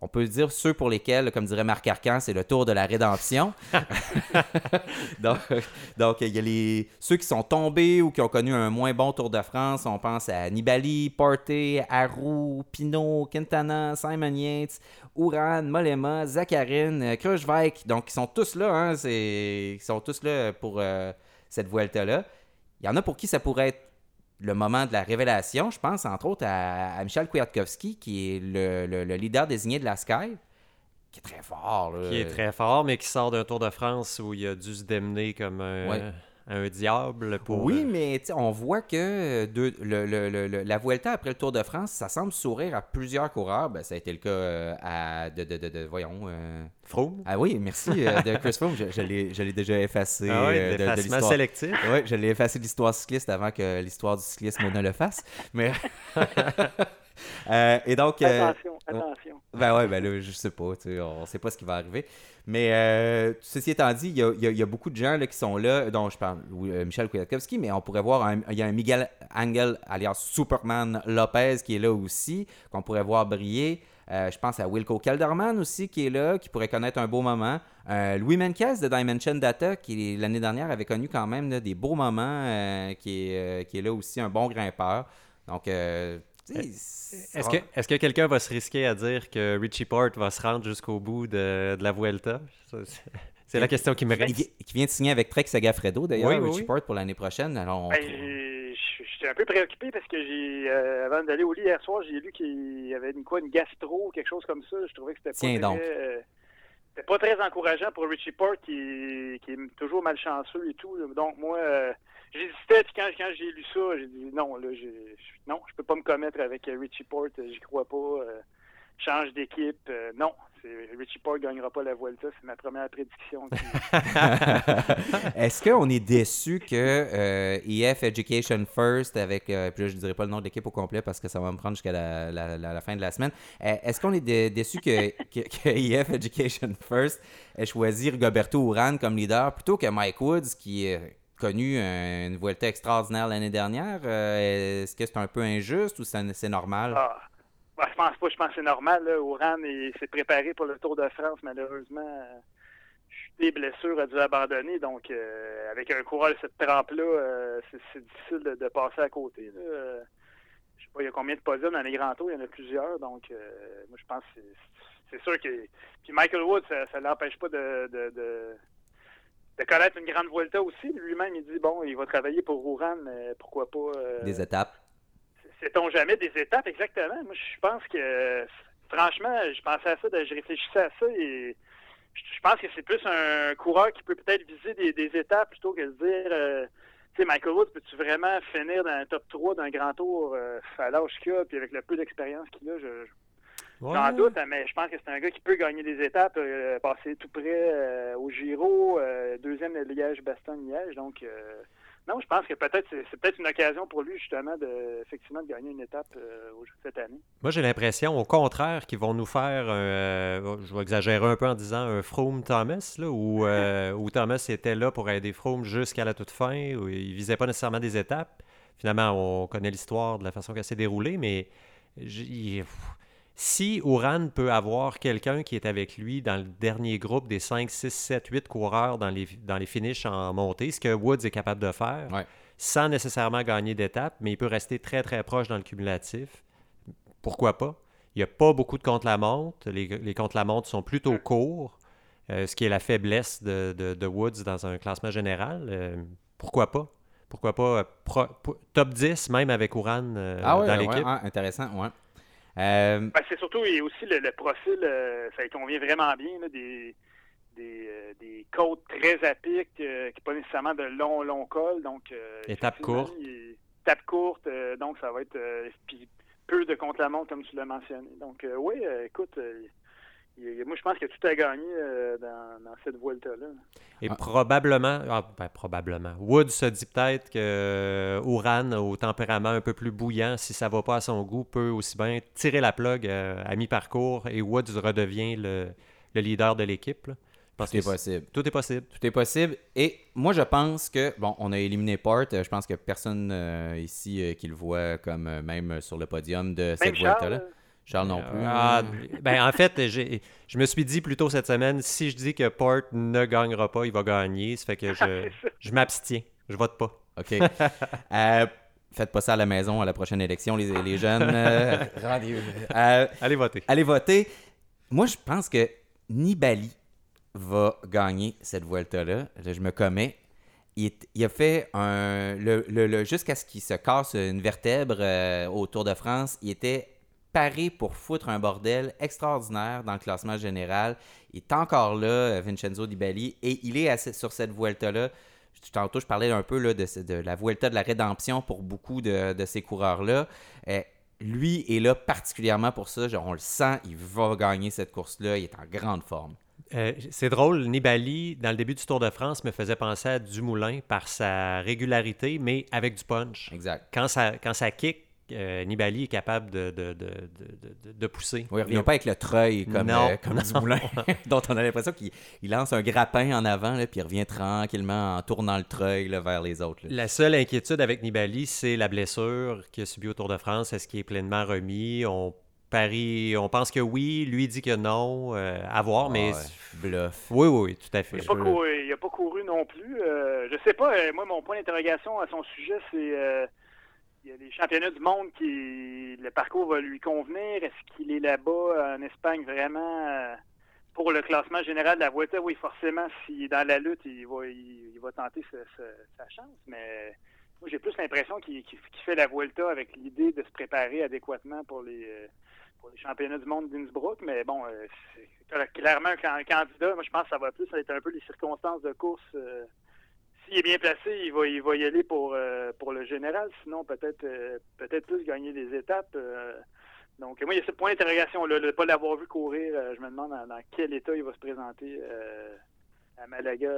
on peut dire, ceux pour lesquels, comme dirait Marc Arcan, c'est le tour de la rédemption. donc, il y a les, ceux qui sont tombés ou qui ont connu un moins bon Tour de France. On pense à Nibali, Porté, Harou, Pinot, Quintana, Simon Yates, Uran, Molema, Zacharine, Kruijswijk. Donc, ils sont tous là. Hein, ils sont tous là pour cette Vuelta-là. Il y en a pour qui ça pourrait être le moment de la révélation. Je pense entre autres à, Michel Kwiatkowski, qui est le, leader désigné de la Sky, qui est très fort. Qui est très fort, mais qui sort d'un Tour de France où il a dû se démener comme un un diable pour. Oui, euh, mais on voit que de, le, la Vuelta après le Tour de France, ça semble sourire à plusieurs coureurs. Ben, ça a été le cas euh, à, de, de, de, voyons. Euh... Froome? Ah oui, merci euh, de Chris Froome. Je, je l'ai déjà effacé. Ah oui, de, l'histoire sélectif. Oui, je l'ai effacé de l'histoire cycliste avant que l'histoire du cyclisme ne le fasse. Mais. et donc. attention, attention. Ben ouais, ben là, je sais pas. On sait pas ce qui va arriver. Mais euh, ceci étant dit, il y, a, beaucoup de gens là, qui sont là, dont je parle, euh, Michel Kwiatkowski, mais on pourrait voir, il y a un Miguel Angel, alias Superman Lopez, qui est là aussi, qu'on pourrait voir briller. Euh, je pense à Wilco Kelderman aussi, qui est là, qui pourrait connaître un beau moment. Louis Menkes de Dimension Data, qui l'année dernière avait connu quand même des beaux moments, qui, est, qui est là aussi, un bon grimpeur. Donc, est-ce que, est que quelqu'un va se risquer à dire que Richie Port va se rendre jusqu'au bout de, de, la Vuelta? C'est la question qui me reste. Qui vient de signer avec Trek Sagafredo, d'ailleurs, Richie Port, pour l'année prochaine. Alors, ben, J'étais un peu préoccupé parce que j'ai, euh, avant d'aller au lit hier soir, j'ai lu qu'il y avait une, quoi, une gastro ou quelque chose comme ça. Je trouvais que c'était pas, très, euh, pas très encourageant pour Richie Port qui, qui, est toujours malchanceux et tout. Donc, moi, euh, j'hésitais, puis quand, quand j'ai lu ça, j'ai dit non, là, j'ai, non, je peux pas me commettre avec Richie Port, j'y crois pas. change d'équipe, non, Richie Porte ne gagnera pas la Vuelta, c'est ma première prédiction. Est-ce qu'on est déçu que euh, EF Education First, avec, euh, puis là, je ne dirai pas le nom de l'équipe au complet parce que ça va me prendre jusqu'à la, fin de la semaine, euh, est-ce qu'on est déçu que, que, EF Education First ait choisi Rigoberto Urán comme leader plutôt que Mike Woods qui a connu une Vuelta extraordinaire l'année dernière? Est-ce que c'est un peu injuste ou c'est normal? Ah. Ben, je pense pas, je pense que c'est normal. Ouran s'est préparé pour le Tour de France, malheureusement. des blessures, a dû abandonner. Donc, euh, avec un coureur de cette trempe-là, euh, c'est difficile de, passer à côté. Là. Euh, je sais pas, il y a combien de podiums dans les grands tours, il y en a plusieurs. Donc, moi, je pense que c'est sûr que. Puis Michael Wood, ça ne l'empêche pas de, connaître une grande Vuelta aussi. Lui-même, il dit bon, il va travailler pour Ouran, mais pourquoi pas. Des étapes sait-on jamais des étapes exactement? Moi, je pense que, franchement, je pensais à ça, je réfléchissais à ça et je pense que c'est plus un coureur qui peut peut-être viser des, étapes plutôt que de dire, euh, tu sais, Michael Woods, peux-tu vraiment finir dans un top 3 d'un grand tour euh, à l'âge qu'il a, puis avec le peu d'expérience qu'il a, je, J'en doute, mais je pense que c'est un gars qui peut gagner des étapes, euh, passer tout près au Giro, deuxième Liège-Bastogne-Liège. Donc, non, je pense que peut-être c'est peut-être une occasion pour lui justement de effectivement de gagner une étape euh, cette année. Moi, j'ai l'impression, au contraire, qu'ils vont nous faire, euh, je vais exagérer un peu en disant un Froome Thomas, là, où, euh, où, Thomas était là pour aider Froome jusqu'à la toute fin, où il visait pas nécessairement des étapes. Finalement, on connaît l'histoire de la façon qu'elle s'est déroulée, mais si Ouran peut avoir quelqu'un qui est avec lui dans le dernier groupe des 5, 6, 7, 8 coureurs dans les, dans les finishes en montée, ce que Woods est capable de faire, sans nécessairement gagner d'étape, mais il peut rester très très proche dans le cumulatif, pourquoi pas? Il n'y a pas beaucoup de contre-la-montre. Les, les contre-la-montre sont plutôt courts, euh, ce qui est la faiblesse de, de, Woods dans un classement général. Euh, pourquoi pas? Pourquoi pas euh, top 10 même avec Ouran ah dans l'équipe? Ah, intéressant, ouais. Euh, ben, c'est surtout et aussi le, profil, euh, ça convient vraiment bien des, euh, des, côtes très à pic, qui pas nécessairement de long, long col. Donc, étape courte. Étape courte, donc ça va être peu de contre-la-montre, comme tu l'as mentionné. Donc, oui, écoute, moi, je pense que tout a gagné euh, dans, cette Vuelta-là. Et probablement, ah, ben, probablement, Wood se dit peut-être que Ouran, au tempérament un peu plus bouillant, si ça va pas à son goût, peut aussi bien tirer la plug euh, à mi-parcours et Woods redevient le, leader de l'équipe. Tout est possible. Tout est possible. Tout est possible. Et moi, je pense que, bon, on a éliminé Port. Je pense que personne euh, ici qui le voit comme même sur le podium de cette Vuelta-là. Charles non plus. Ah, ben, en fait, je me suis dit plutôt cette semaine, si je dis que Port ne gagnera pas, il va gagner. Ça fait que je, je m'abstiens. Je vote pas. OK. euh, faites pas ça à la maison à la prochaine élection, les, les jeunes. Euh, euh, allez voter. Allez voter. Moi, je pense que Nibali va gagner cette Vuelta-là. Je me commets. Il, a fait un. Le, le, Jusqu'à ce qu'il se casse une vertèbre euh, au Tour de France, il était paré pour foutre un bordel extraordinaire dans le classement général. Il est encore là, Vincenzo Di Bali, et il est sur cette Vuelta-là. Tantôt, je parlais un peu là, de, la Vuelta de la rédemption pour beaucoup de, ces coureurs-là. Euh, lui est là particulièrement pour ça. on le sent, il va gagner cette course-là. Il est en grande forme. Euh, c'est drôle, Nibali, dans le début du Tour de France, me faisait penser à Dumoulin par sa régularité, mais avec du punch. Exact. Quand ça, quand ça kick, euh, Nibali est capable de, de, de, de pousser. Oui, il revient pas avec le treuil comme, euh, comme Dumoulin, dont on a l'impression qu'il lance un grappin en avant, là, puis il revient tranquillement en tournant le treuil vers les autres. La seule inquiétude avec Nibali, c'est la blessure qu'il a subie au Tour de France. Est-ce qu'il est pleinement remis? On parie, on pense que oui, lui dit que non, euh, à voir, mais... Bluff. Oui, oui, tout à fait. Il n'a pas, couru, pas couru non plus. je sais pas, moi, mon point d'interrogation à son sujet, c'est y a les championnats du monde qui le parcours va lui convenir. Est-ce qu'il est là-bas en Espagne vraiment euh, pour le classement général de la Vuelta? Oui, forcément, s'il est dans la lutte, il va, il, va tenter sa chance. Mais moi, j'ai plus l'impression qu'il fait la Vuelta avec l'idée de se préparer adéquatement pour les, euh, pour les championnats du monde d'Innsbruck. Mais bon, euh, c'est clairement un candidat. Moi, je pense que ça va plus être un peu les circonstances de course s'il est bien placé, il va, il va y aller pour, pour le général. Sinon, peut-être peut-être plus gagner des étapes. donc, moi, il y a ce point d'interrogation. là, ne pas l'avoir vu courir, je me demande dans, quel état il va se présenter à Malaga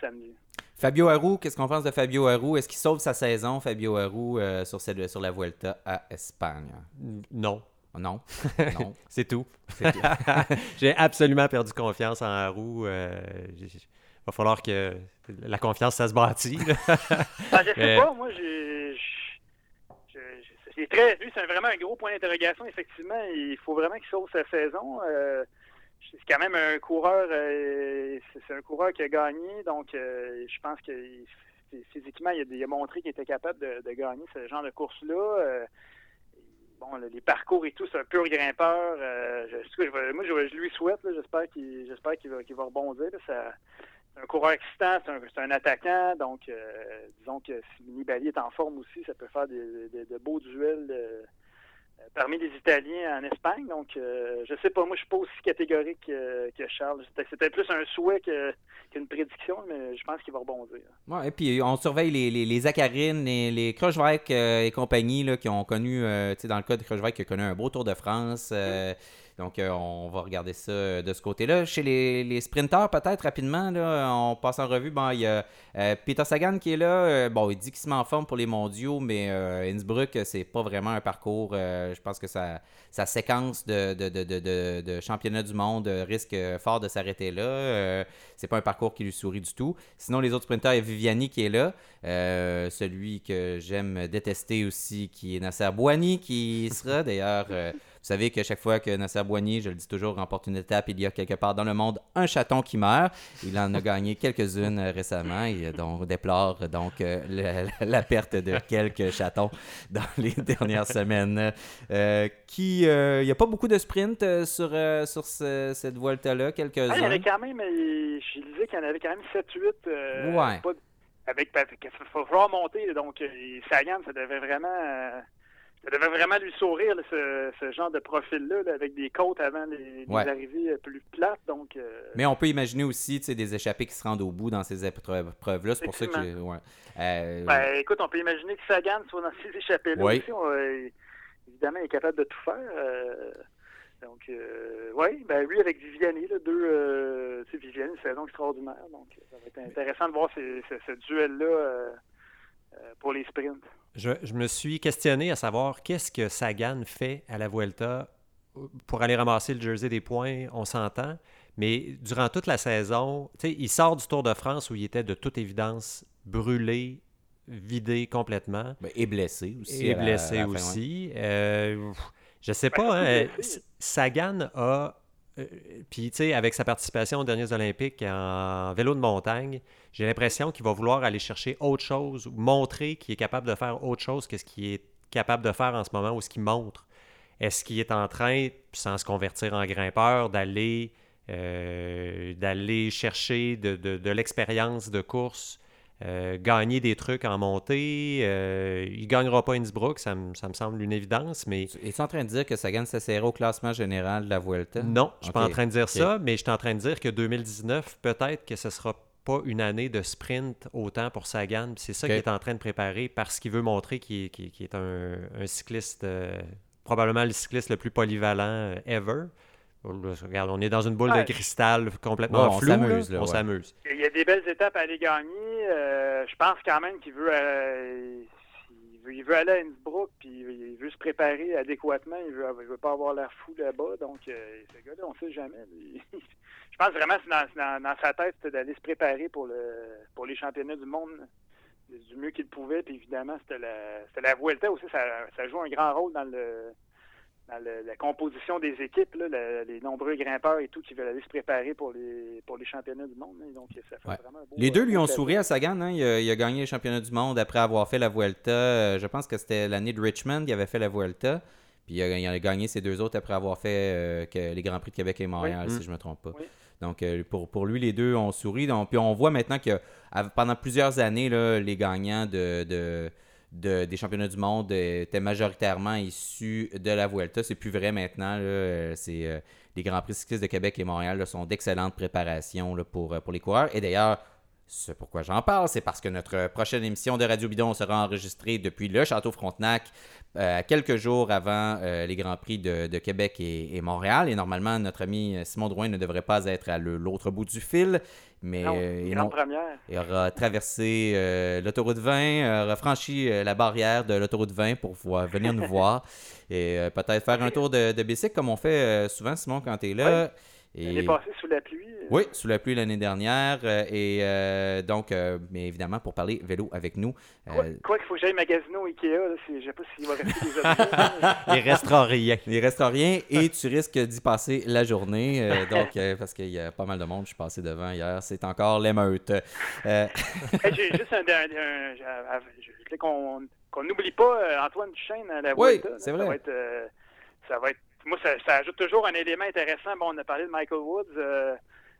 samedi. Fabio Harou, qu'est-ce qu'on pense de Fabio Harou? Est-ce qu'il sauve sa saison, Fabio Harou, sur, sur la Vuelta à Espagne? Non. Non? non. C'est tout. J'ai absolument perdu confiance en Harou. Euh, va falloir que la confiance, ça se bâtit. Ah, je sais pas, moi, j'ai. C'est très. Lui, c'est vraiment un gros point d'interrogation, effectivement. Il faut vraiment qu'il sauve sa saison. Euh, c'est quand même un coureur. Euh, c'est un coureur qui a gagné, donc je pense que physiquement, il a, montré qu'il était capable de, de, gagner ce genre de course-là les parcours et tout, c'est un pur grimpeur. Euh, je, moi, je, lui souhaite. J'espère qu'il va, va, rebondir. Un coureur excitant, c'est un, attaquant. Donc, euh, disons que si Nibali est en forme aussi, ça peut faire de beaux duels euh, parmi les Italiens en Espagne. Donc, je sais pas. Moi, je suis pas aussi catégorique que, Charles. C'était plus un souhait qu'une prédiction, mais je pense qu'il va rebondir. Ouais, et puis, on surveille les, les, les Acarines, les, et compagnie là, qui ont connu, dans le cas de Krochweik, qui a connu un beau Tour de France. Donc, euh, on va regarder ça euh, de ce côté-là. Chez les, sprinteurs, peut-être rapidement, là, on passe en revue. Bon, il y a euh, Peter Sagan qui est là. bon, il dit qu'il se met en forme pour les mondiaux, mais Innsbruck, c'est pas vraiment un parcours. je pense que sa, séquence de, championnat du monde risque fort de s'arrêter là. c'est pas un parcours qui lui sourit du tout. Sinon, les autres sprinteurs, il y a Viviani qui est là. celui que j'aime détester aussi, qui est Nasser Bouani, qui sera d'ailleurs. Vous savez qu'à chaque fois que Nasser Boigny, je le dis toujours, remporte une étape, il y a quelque part dans le monde un chaton qui meurt. Il en a gagné quelques-unes euh, récemment et donc déplore donc euh, la, perte de quelques chatons dans les dernières semaines. Euh, qui, il n'y a pas beaucoup de sprint sur, sur cette Vuelta-là, quelques-uns. Ah, il y avait quand même, je disais qu'il y en avait quand même 7-8. ouais. avec, il faut monter, donc Sagan, ça devait vraiment ça devait vraiment lui sourire, ce, genre de profil-là, avec des côtes avant les, arrivées plus plates. Donc, euh, Mais on peut imaginer aussi des échappées qui se rendent au bout dans ces épreuves-là. C'est pour ça que. Ouais. Euh, ben, écoute, on peut imaginer que Sagan soit dans ces échappées-là aussi. Euh, évidemment, il est capable de tout faire. donc, oui, ben, lui avec Viviani, là, deux. c'est Viviani, une saison extraordinaire. Donc, ça va être intéressant de voir ce duel-là pour les sprints. Je, me suis questionné à savoir qu'est-ce que Sagan fait à la Vuelta pour aller ramasser le jersey des points, on s'entend. Mais durant toute la saison, il sort du Tour de France où il était de toute évidence brûlé, vidé complètement. Ben, et blessé aussi. Et blessé aussi. Euh, je sais pas, hein, Sagan a euh, puis, tu sais, avec sa participation aux derniers Olympiques en vélo de montagne, j'ai l'impression qu'il va vouloir aller chercher autre chose, montrer qu'il est capable de faire autre chose que ce qu'il est capable de faire en ce moment ou ce qu'il montre. Est-ce qu'il est en train, sans se convertir en grimpeur, d'aller euh, chercher de l'expérience de course euh, gagner des trucs en montée. Euh, il ne gagnera pas Innsbruck, ça, me, semble une évidence. Mais... Es-tu en train de dire que Sagan s'essaiera au classement général de la Vuelta? Non, je ne suis pas en train de dire ça, mais je suis en train de dire que 2019, peut-être que ce ne sera pas une année de sprint autant pour Sagan. C'est ça qu'il est en train de préparer parce qu'il veut montrer qu'il est, un, cycliste, euh, probablement le cycliste le plus polyvalent ever. Regarde, on est dans une boule de cristal complètement floue. On s'amuse. Il y a des belles étapes à aller gagner. Euh, je pense quand même qu'il veut, euh, il veut, aller à Innsbruck, puis il veut se préparer adéquatement. Il veut, veut pas avoir l'air fou là-bas. Donc, euh, ce gars-là, on ne sait jamais. je pense vraiment que c'est dans, sa tête d'aller se préparer pour, le, pour les championnats du monde du mieux qu'il pouvait. Puis évidemment, c'était la, la Vuelta aussi. Ça, ça joue un grand rôle dans le dans la composition des équipes, les nombreux grimpeurs et tout qui veulent aller se préparer pour les, pour les championnats du monde. Hein. donc, ça fait vraiment les deux lui ont souri à Sagan. Hein. Il, a, gagné les championnats du monde après avoir fait la Vuelta. Euh, je pense que c'était l'année de Richmond qu'il avait fait la Vuelta. Puis il a, gagné ses deux autres après avoir fait euh, que les Grands Prix de Québec et Montréal, si mm. je ne me trompe pas. Donc, euh, pour, pour, lui, les deux ont souri. Donc, puis on voit maintenant que pendant plusieurs années, là, les gagnants de des championnats du monde étaient majoritairement issus de la Vuelta. C'est plus vrai maintenant. C'est, euh, les Grands Prix cyclistes de Québec et Montréal sont d'excellentes préparations pour, euh, pour les coureurs. Et d'ailleurs, C'est pourquoi j'en parle, c'est parce que notre prochaine émission de Radio Bidon sera enregistrée depuis le Château Frontenac euh, quelques jours avant euh, les Grands Prix de, de Québec et, et Montréal. Et normalement, notre ami Simon Drouin ne devrait pas être à l'autre bout du fil, mais Non, euh, il, non- aura traversé euh, l'autoroute 20, euh, aura franchi euh, la barrière de l'autoroute 20 pour pouvoir venir nous voir et euh, peut-être faire un tour de, de bicycle comme on fait euh, souvent, Simon, quand tu es là. Elle est Et... passée sous la pluie. euh, Oui, sous la pluie l'année dernière. euh, et euh, donc, euh, mais évidemment, pour parler vélo avec nous. Quoi, euh, quoi qu'il faut que j'aille magasiner au Ikea, là, je sais pas s'il va rester des objets. Il restera rien. il restera rien et tu risques d'y passer la journée. donc, parce qu'il y a pas mal de monde, je suis passé devant hier. C'est encore l'émeute. Hey, J'ai juste un. un- un- voulais qu'on n'oublie pas Antoine Duchesne à la Oui, c'est Ça vrai. va être, ça va être. Moi, ça, ça ajoute toujours un élément intéressant. Bon, on a parlé de Michael Woods. euh,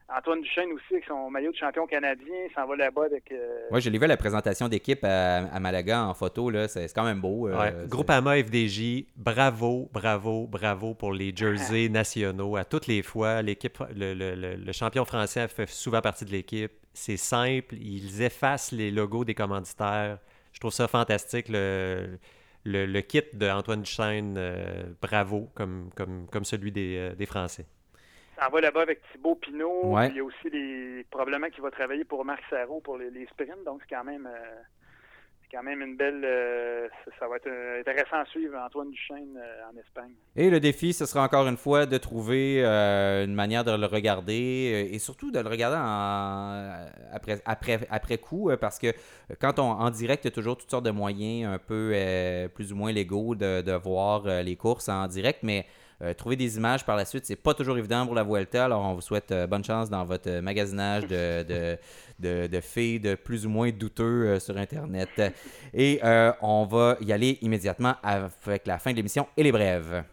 Antoine Duchesne aussi, avec son maillot de champion canadien, il s'en va là-bas avec. euh, Moi, je l'ai vu à la présentation d'équipe à, à Malaga en photo. là. C'est quand même beau. euh, Ouais. c'est- Groupama FDJ, bravo, bravo, bravo pour les jerseys nationaux. À toutes les fois, l'équipe, le, le- le- le champion français fait souvent partie de l'équipe. C'est simple, ils effacent les logos des commanditaires. Je trouve ça fantastique. Le, le, le kit d'Antoine Duchesne, euh, bravo, comme, comme, comme celui des, euh, des Français. s'en va là-bas avec Thibaut Pinot. Ouais. Il y a aussi les, probablement qu'il va travailler pour Marc Sarro pour les, les sprints. Donc, c'est quand même. euh, quand même une belle. euh, ça, va être euh, intéressant à suivre Antoine Duchesne euh, en Espagne. Et le défi, ce sera encore une fois de trouver une manière de le regarder et surtout de le regarder en- après, après, après coup parce que quand on en direct, il y a toujours toutes sortes de moyens un peu plus ou moins légaux de, de voir les courses en direct, mais euh, trouver des images par la suite, c'est pas toujours évident pour la Vuelta. Alors, on vous souhaite euh, bonne chance dans votre euh, magasinage de, de, de, de filles de plus ou moins douteux euh, sur Internet. Et on va y aller immédiatement avec la fin de l'émission et les brèves.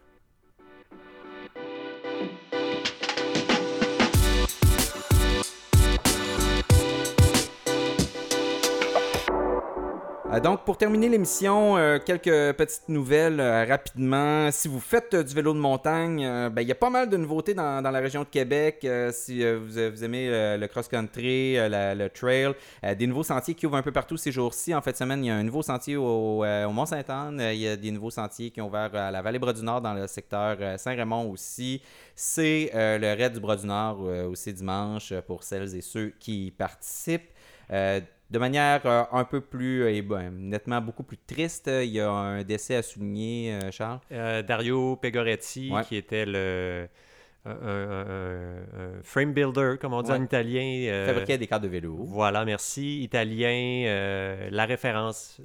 Donc, pour terminer l'émission, euh, quelques petites nouvelles euh, rapidement. Si vous faites euh, du vélo de montagne, euh, ben, il y a pas mal de nouveautés dans, dans la région de Québec. Euh, si euh, vous, aimez euh, le cross-country, euh, le trail, euh, des nouveaux sentiers qui ouvrent un peu partout ces jours-ci. En de semaine, il y a un nouveau sentier au, euh, Mont-Sainte-Anne. Euh, Il y a des nouveaux sentiers qui ont ouvert à la Vallée-Bras-du-Nord dans le secteur euh, Saint-Raymond aussi. C'est euh, le raid du Bras-du-Nord euh, aussi dimanche euh, pour celles et ceux qui y participent. Euh, de manière euh, un peu plus, euh, et ben, nettement beaucoup plus triste, euh, il y a un décès à souligner, euh, Charles. Dario Pegoretti, Ouais. qui était le un, frame builder, comme on dit Ouais. en italien. Fabriquait des cadres de vélo. Voilà, merci. Italien, la référence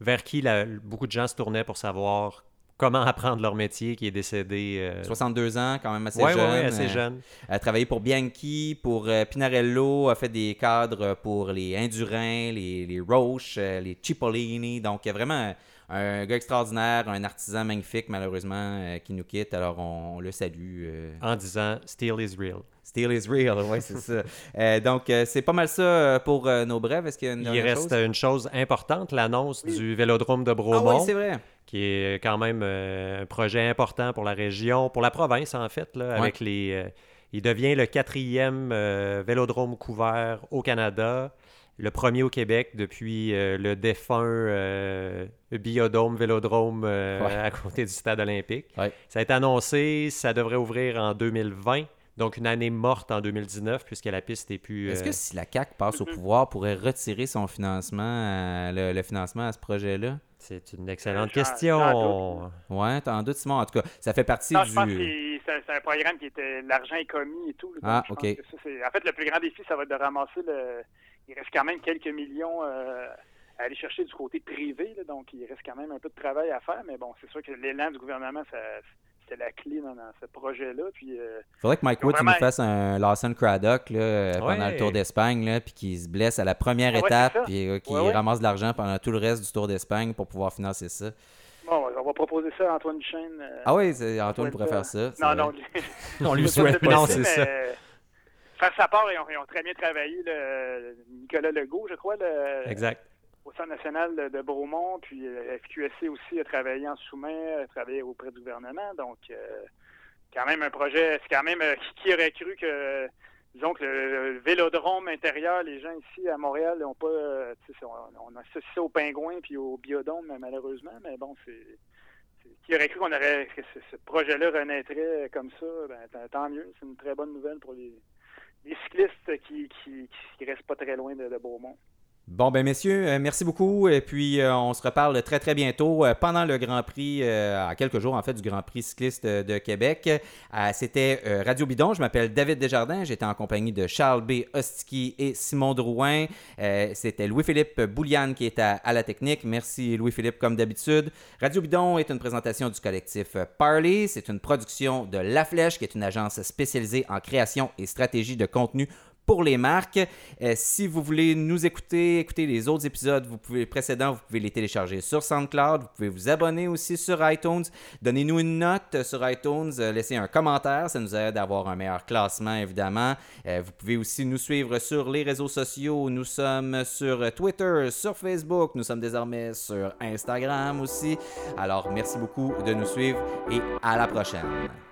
vers qui la- beaucoup de gens se tournaient pour savoir comment apprendre leur métier, qui est décédé. euh, 62 ans, quand même assez ouais, jeune. ouais, assez euh, jeune. a travaillé pour Bianchi, pour euh, Pinarello, a fait des cadres pour les Indurain, les, les Roche, euh, les Cipollini. Donc, vraiment un, gars extraordinaire, un artisan magnifique, malheureusement, euh, qui nous quitte. Alors, on, on le salue. euh. En disant Steel is real. Steel is real, ouais, c'est ça. Euh, donc, euh, c'est pas mal ça euh, pour euh, nos brèves. Est-ce qu'il y a une Il reste chose? une chose importante, l'annonce Oui. du Vélodrome de Ah Bromont. oui, c'est vrai. Qui est quand même euh, un projet important pour la région, pour la province en fait, là, avec les. euh, il devient le quatrième euh, vélodrome couvert au Canada, le premier au Québec depuis euh, le défunt euh, biodôme vélodrome euh, Ouais. à côté du stade olympique. Ouais. Ça a été annoncé, ça devrait ouvrir en 2020. Donc, une année morte en 2019, puisque la piste est plus. Est-ce que si la CAQ passe au pouvoir, pourrait retirer son financement, à- le, le financement à ce projet-là? C'est une excellente J'en- question. Ouais, t'en doutes, Simon. En tout cas, ça fait partie Non, du... je pense que c'est- un programme qui était l'argent est commis et tout. Donc, Ah, je ok. pense que ça, c'est- en fait, le plus grand défi, ça va être de ramasser le. Il reste quand même quelques millions euh, à aller chercher du côté privé. là. donc, il reste quand même un peu de travail à faire. Mais bon, c'est sûr que l'élan du gouvernement, ça, c'était la clé dans, dans ce projet-là. Puis, euh, faudrait que Mike Woods il nous vraiment- fasse un Lawson Craddock là, euh, pendant Ouais. le Tour d'Espagne, là, puis qu'il se blesse à la première Ah ouais, étape, puis euh, qu'il Ouais, ouais. ramasse de l'argent pendant tout le reste du Tour d'Espagne pour pouvoir financer ça. bon, on va proposer ça à Antoine Duchesne. euh, Ah oui, c'est- Antoine Ouais, pourrait ça- faire ça. Non, non, On lui Je sais souhaite pas c'est ça. euh, Faire sa part, ils ont, ils ont très bien travaillé. le- Nicolas Legault, je crois, le, Exact. Au Centre national de, Bromont, puis euh, FQSC aussi a travaillé en sous-main, a travaillé auprès du gouvernement. Donc, euh, quand même un projet, c'est quand même, euh, qui aurait cru que disons que le, vélodrome intérieur, les gens ici à Montréal n'ont pas. on, on associe ça aux pingouins puis au biodôme, malheureusement, mais bon, c'est. Qui aurait cru qu'on aurait que ce, projet-là renaîtrait comme ça, ben, tant mieux. C'est une très bonne nouvelle pour les, cyclistes qui, qui, restent pas très loin de Beaumont. Bon, ben messieurs, euh, merci beaucoup. Et puis, euh, on se reparle très, très bientôt euh, pendant le Grand Prix, à quelques jours en fait, du Grand Prix cycliste de Québec. C'était Radio Bidon. Je m'appelle David Desjardins. J'étais en compagnie de Charles B. Ostiki et Simon Drouin. C'était Louis-Philippe Bouliane qui était à, la technique. Merci Louis-Philippe, comme d'habitude. Radio Bidon est une présentation du collectif Parley. C'est une production de La Flèche, qui est une agence spécialisée en création et stratégie de contenu pour les marques. Euh, si vous voulez nous écouter, écouter les autres épisodes vous pouvez, précédents, vous pouvez les télécharger sur SoundCloud. Vous pouvez vous abonner aussi sur iTunes. Donnez-nous une note sur iTunes. Euh, laissez un commentaire. Ça nous aide à avoir un meilleur classement, évidemment. Euh, vous pouvez aussi nous suivre sur les réseaux sociaux. Nous sommes sur Twitter, sur Facebook. Nous sommes désormais sur Instagram aussi. Alors, merci beaucoup de nous suivre et à la prochaine.